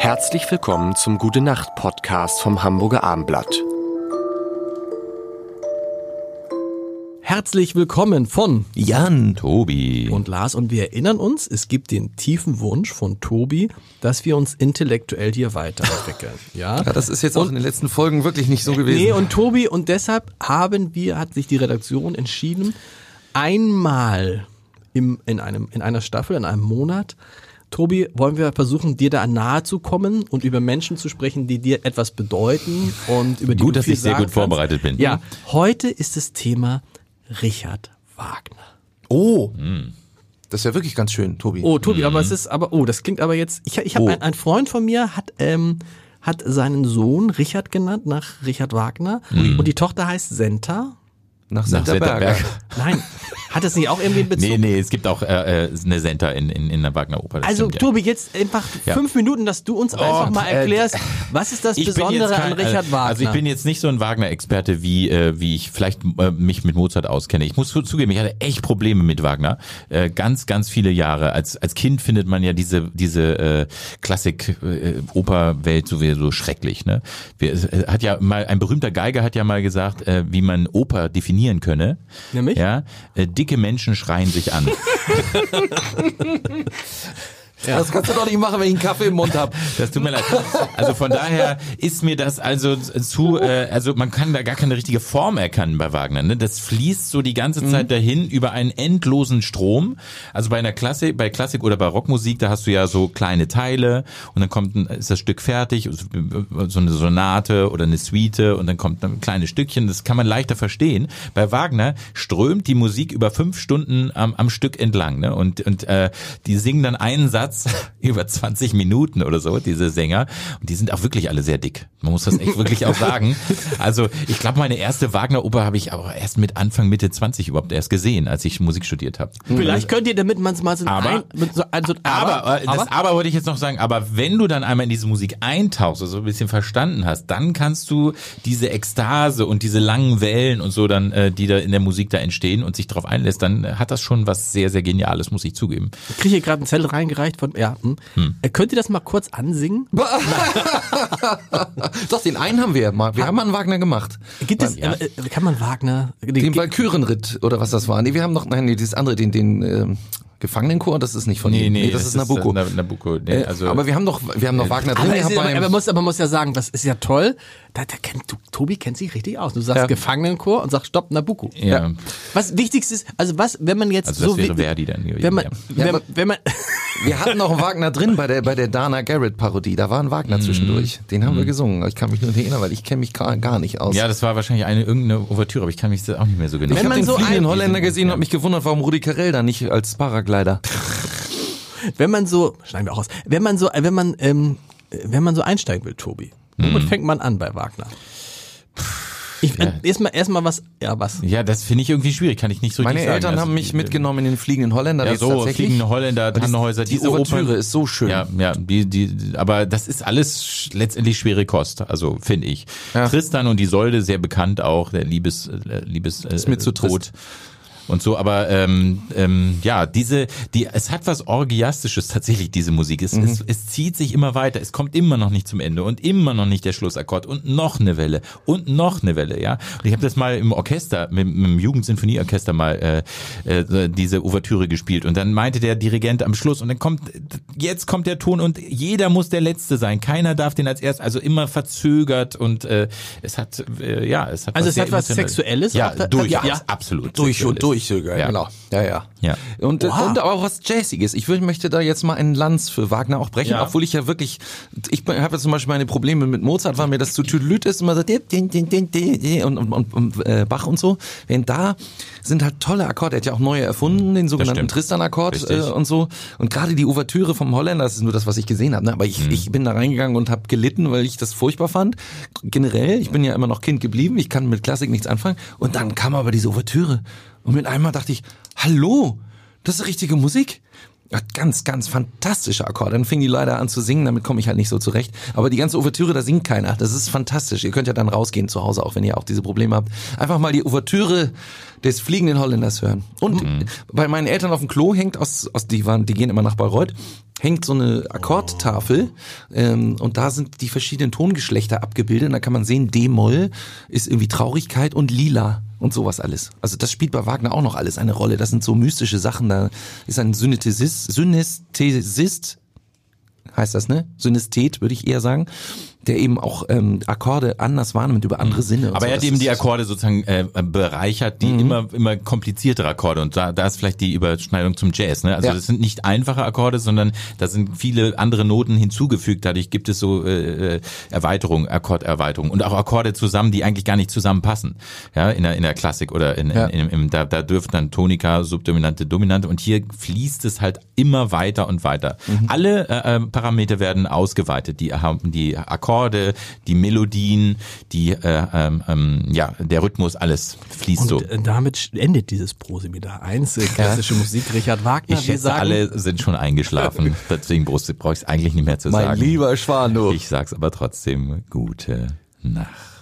Herzlich willkommen zum Gute Nacht Podcast vom Hamburger Armblatt. Herzlich willkommen von Jan, Tobi und Lars und wir erinnern uns, es gibt den tiefen Wunsch von Tobi, dass wir uns intellektuell hier weiterentwickeln. Ja, ja das ist jetzt auch und, in den letzten Folgen wirklich nicht so gewesen. Nee, und Tobi und deshalb haben wir, hat sich die Redaktion entschieden, einmal im, in einem, in einer Staffel, in einem Monat Tobi, wollen wir versuchen, dir da nahe zu kommen und über Menschen zu sprechen, die dir etwas bedeuten und über die gut, du dass ich sehr gut kannst. vorbereitet bin. Ja, heute ist das Thema Richard Wagner. Oh. Hm. Das ist ja wirklich ganz schön, Tobi. Oh, Tobi, mhm. aber es ist aber, oh, das klingt aber jetzt, ich, ich habe oh. ein, ein Freund von mir hat, ähm, hat seinen Sohn Richard genannt, nach Richard Wagner. Mhm. Und die Tochter heißt Senta. Nach Senterberger. Nein, hat das nicht auch irgendwie einen Bezug? Nee, nee, es gibt auch äh, äh eine Senta in, in, in der Wagner Oper. Also stimmt, Tobi, jetzt einfach ja. fünf Minuten, dass du uns oh, einfach mal äh, erklärst, äh, was ist das Besondere kein, an Richard Wagner? Also ich bin jetzt nicht so ein Wagner-Experte, wie, äh, wie ich vielleicht äh, mich mit Mozart auskenne. Ich muss zugeben, ich hatte echt Probleme mit Wagner. Äh, ganz, ganz viele Jahre. Als, als Kind findet man ja diese, diese äh, Klassik-Operwelt äh, sowieso schrecklich. Ne? Wir, äh, hat ja mal, ein berühmter Geiger hat ja mal gesagt, äh, wie man Oper definieren könne. Nämlich? Ja, äh, dicke Menschen schreien sich an. Ja. Das kannst du doch nicht machen, wenn ich einen Kaffee im Mund habe. Das tut mir leid. Also von daher ist mir das also zu, äh, also man kann da gar keine richtige Form erkennen bei Wagner. Ne? Das fließt so die ganze Zeit mhm. dahin über einen endlosen Strom. Also bei einer Klassik, bei Klassik oder Barockmusik, da hast du ja so kleine Teile und dann kommt ein, ist das Stück fertig, so eine Sonate oder eine Suite und dann kommt ein kleines Stückchen. Das kann man leichter verstehen. Bei Wagner strömt die Musik über fünf Stunden am, am Stück entlang. Ne? Und, und äh, die singen dann einen Satz Satz über 20 Minuten oder so, diese Sänger. Und die sind auch wirklich alle sehr dick. Man muss das echt wirklich auch sagen. Also ich glaube, meine erste Wagner-Oper habe ich aber erst mit Anfang, Mitte 20 überhaupt erst gesehen, als ich Musik studiert habe. Vielleicht könnt ihr, damit man es mal so aber, ein, so, also, aber, aber, das aber? wollte ich jetzt noch sagen, aber wenn du dann einmal in diese Musik eintauchst, also ein bisschen verstanden hast, dann kannst du diese Ekstase und diese langen Wellen und so dann, äh, die da in der Musik da entstehen und sich darauf einlässt, dann hat das schon was sehr, sehr Geniales, muss ich zugeben. Ich kriege hier gerade ein Zettel reingereicht von, ja, hm. hm. Könnt ihr das mal kurz ansingen? Doch, den einen haben wir mal. Wir haben mal einen Wagner gemacht. Gibt es, ja. äh, kann man Wagner? Den Walkürenritt oder was das war. Nee, wir haben noch, nein, nee, dieses andere, den, den, äh, Gefangenenchor, das ist nicht von nee, ihm. Nee, nee, das, das ist Nabucco. Ist, äh, Nabucco. Nee, äh, also, aber wir haben noch, wir haben noch Wagner drin. Aber, aber, aber, man muss, aber man muss ja sagen, das ist ja toll. Da, da kennt, du, Tobi kennt sich richtig aus. Du sagst ja. Gefangenenchor und sagst Stopp Nabucco. Ja. Was wichtigst ist, also was, wenn man jetzt also so das wäre Verdi dann. Wenn man, ja, wenn, wenn man wir hatten noch einen Wagner drin bei der bei der Dana Garrett Parodie. Da war ein Wagner mhm. zwischendurch. Den haben wir mhm. gesungen. Ich kann mich nur erinnern, weil ich kenne mich gar, gar nicht aus. Ja, das war wahrscheinlich eine irgendeine Ouvertüre, aber ich kann mich auch nicht mehr so genau. Ich habe den so fliegenden Holländer gesehen und habe mich gewundert, warum Rudi Carell da nicht als Paraglider. wenn man so, schneiden wir auch aus, wenn man so, wenn man, ähm, wenn man so einsteigen will, Tobi, womit mhm. fängt man an bei Wagner? Ich, ja. Erstmal erstmal was, ja was. Ja, das finde ich irgendwie schwierig, kann ich nicht so Meine sagen. Eltern also, haben mich mitgenommen in den fliegenden Holländer. Ja, so fliegende Holländer, Tannenhäuser. Die diese Ouvertüre ist so schön. Ja, ja, die, die, aber das ist alles letztendlich schwere Kost, also finde ich. Ja. Tristan und die Solde sehr bekannt auch, der Liebes, äh, Liebes äh, ist mir zu Tod. Trist und so, aber ähm, ähm, ja, diese, die, es hat was Orgiastisches tatsächlich, diese Musik. Es, mhm. es, es zieht sich immer weiter, es kommt immer noch nicht zum Ende und immer noch nicht der Schlussakkord und noch eine Welle und noch eine Welle, ja. Und ich habe das mal im Orchester, mit, mit dem Jugendsinfonieorchester mal äh, äh, diese Ouvertüre gespielt und dann meinte der Dirigent am Schluss und dann kommt, jetzt kommt der Ton und jeder muss der Letzte sein, keiner darf den als erst, also immer verzögert und äh, es hat, äh, ja, es hat also es hat was Sexuelles, ja, durch, ja, absolut, durch und durch sogar, ja. genau. Ja, ja. Ja. Und, und auch was Jazziges. Ich würde, möchte da jetzt mal einen Lanz für Wagner auch brechen, ja. obwohl ich ja wirklich, ich habe ja zum Beispiel meine Probleme mit Mozart, weil mir das zu tüdelüt ist, immer so und, und, und, und äh, Bach und so. Während da sind halt tolle Akkorde. Er hat ja auch neue erfunden, den sogenannten Tristan-Akkord äh, und so. Und gerade die Ouvertüre vom Holländer, das ist nur das, was ich gesehen habe. Ne? Aber ich, mhm. ich bin da reingegangen und habe gelitten, weil ich das furchtbar fand. Generell, ich bin ja immer noch Kind geblieben, ich kann mit Klassik nichts anfangen. Und dann kam aber diese Ouvertüre. Und mit einmal dachte ich, hallo, das ist richtige Musik. Ganz, ganz fantastische Akkorde. Dann fingen die leider an zu singen, damit komme ich halt nicht so zurecht. Aber die ganze Ouvertüre, da singt keiner. Das ist fantastisch. Ihr könnt ja dann rausgehen zu Hause, auch wenn ihr auch diese Probleme habt. Einfach mal die Ouvertüre des fliegenden Holländers hören. Und mhm. bei meinen Eltern auf dem Klo hängt aus, aus die waren, die gehen immer nach Bayreuth, hängt so eine Akkordtafel ähm, und da sind die verschiedenen Tongeschlechter abgebildet. Und da kann man sehen, D-Moll ist irgendwie Traurigkeit und Lila und sowas alles. Also das spielt bei Wagner auch noch alles eine Rolle. Das sind so mystische Sachen. Da ist ein Synästhesist, Synästhesist heißt das, ne? Synesthet, würde ich eher sagen der eben auch ähm, Akkorde anders wahrnimmt über andere mhm. Sinne. Aber so. er hat eben die Akkorde sozusagen äh, bereichert, die mhm. immer immer kompliziertere Akkorde und da, da ist vielleicht die Überschneidung zum Jazz. Ne? Also ja. das sind nicht einfache Akkorde, sondern da sind viele andere Noten hinzugefügt. Dadurch gibt es so äh, äh Erweiterung, Akkorderweiterung und auch Akkorde zusammen, die eigentlich gar nicht zusammenpassen. Ja, in der in der Klassik oder in, ja. in, in, in da, da dürfen dann Tonika, Subdominante, Dominante und hier fließt es halt immer weiter und weiter. Mhm. Alle äh, äh Parameter werden ausgeweitet. Die haben die Akkorde Akkorde, die Melodien, die äh, ähm, ähm, ja der Rhythmus, alles fließt und so. Äh, damit endet dieses Proseminar 1, äh, klassische ja. Musik, Richard Wagner. Ich schätze, sagen, alle sind schon eingeschlafen, deswegen brauche ich es eigentlich nicht mehr zu mein sagen. Mein lieber Schwan, Ich sag's aber trotzdem, gute Nacht.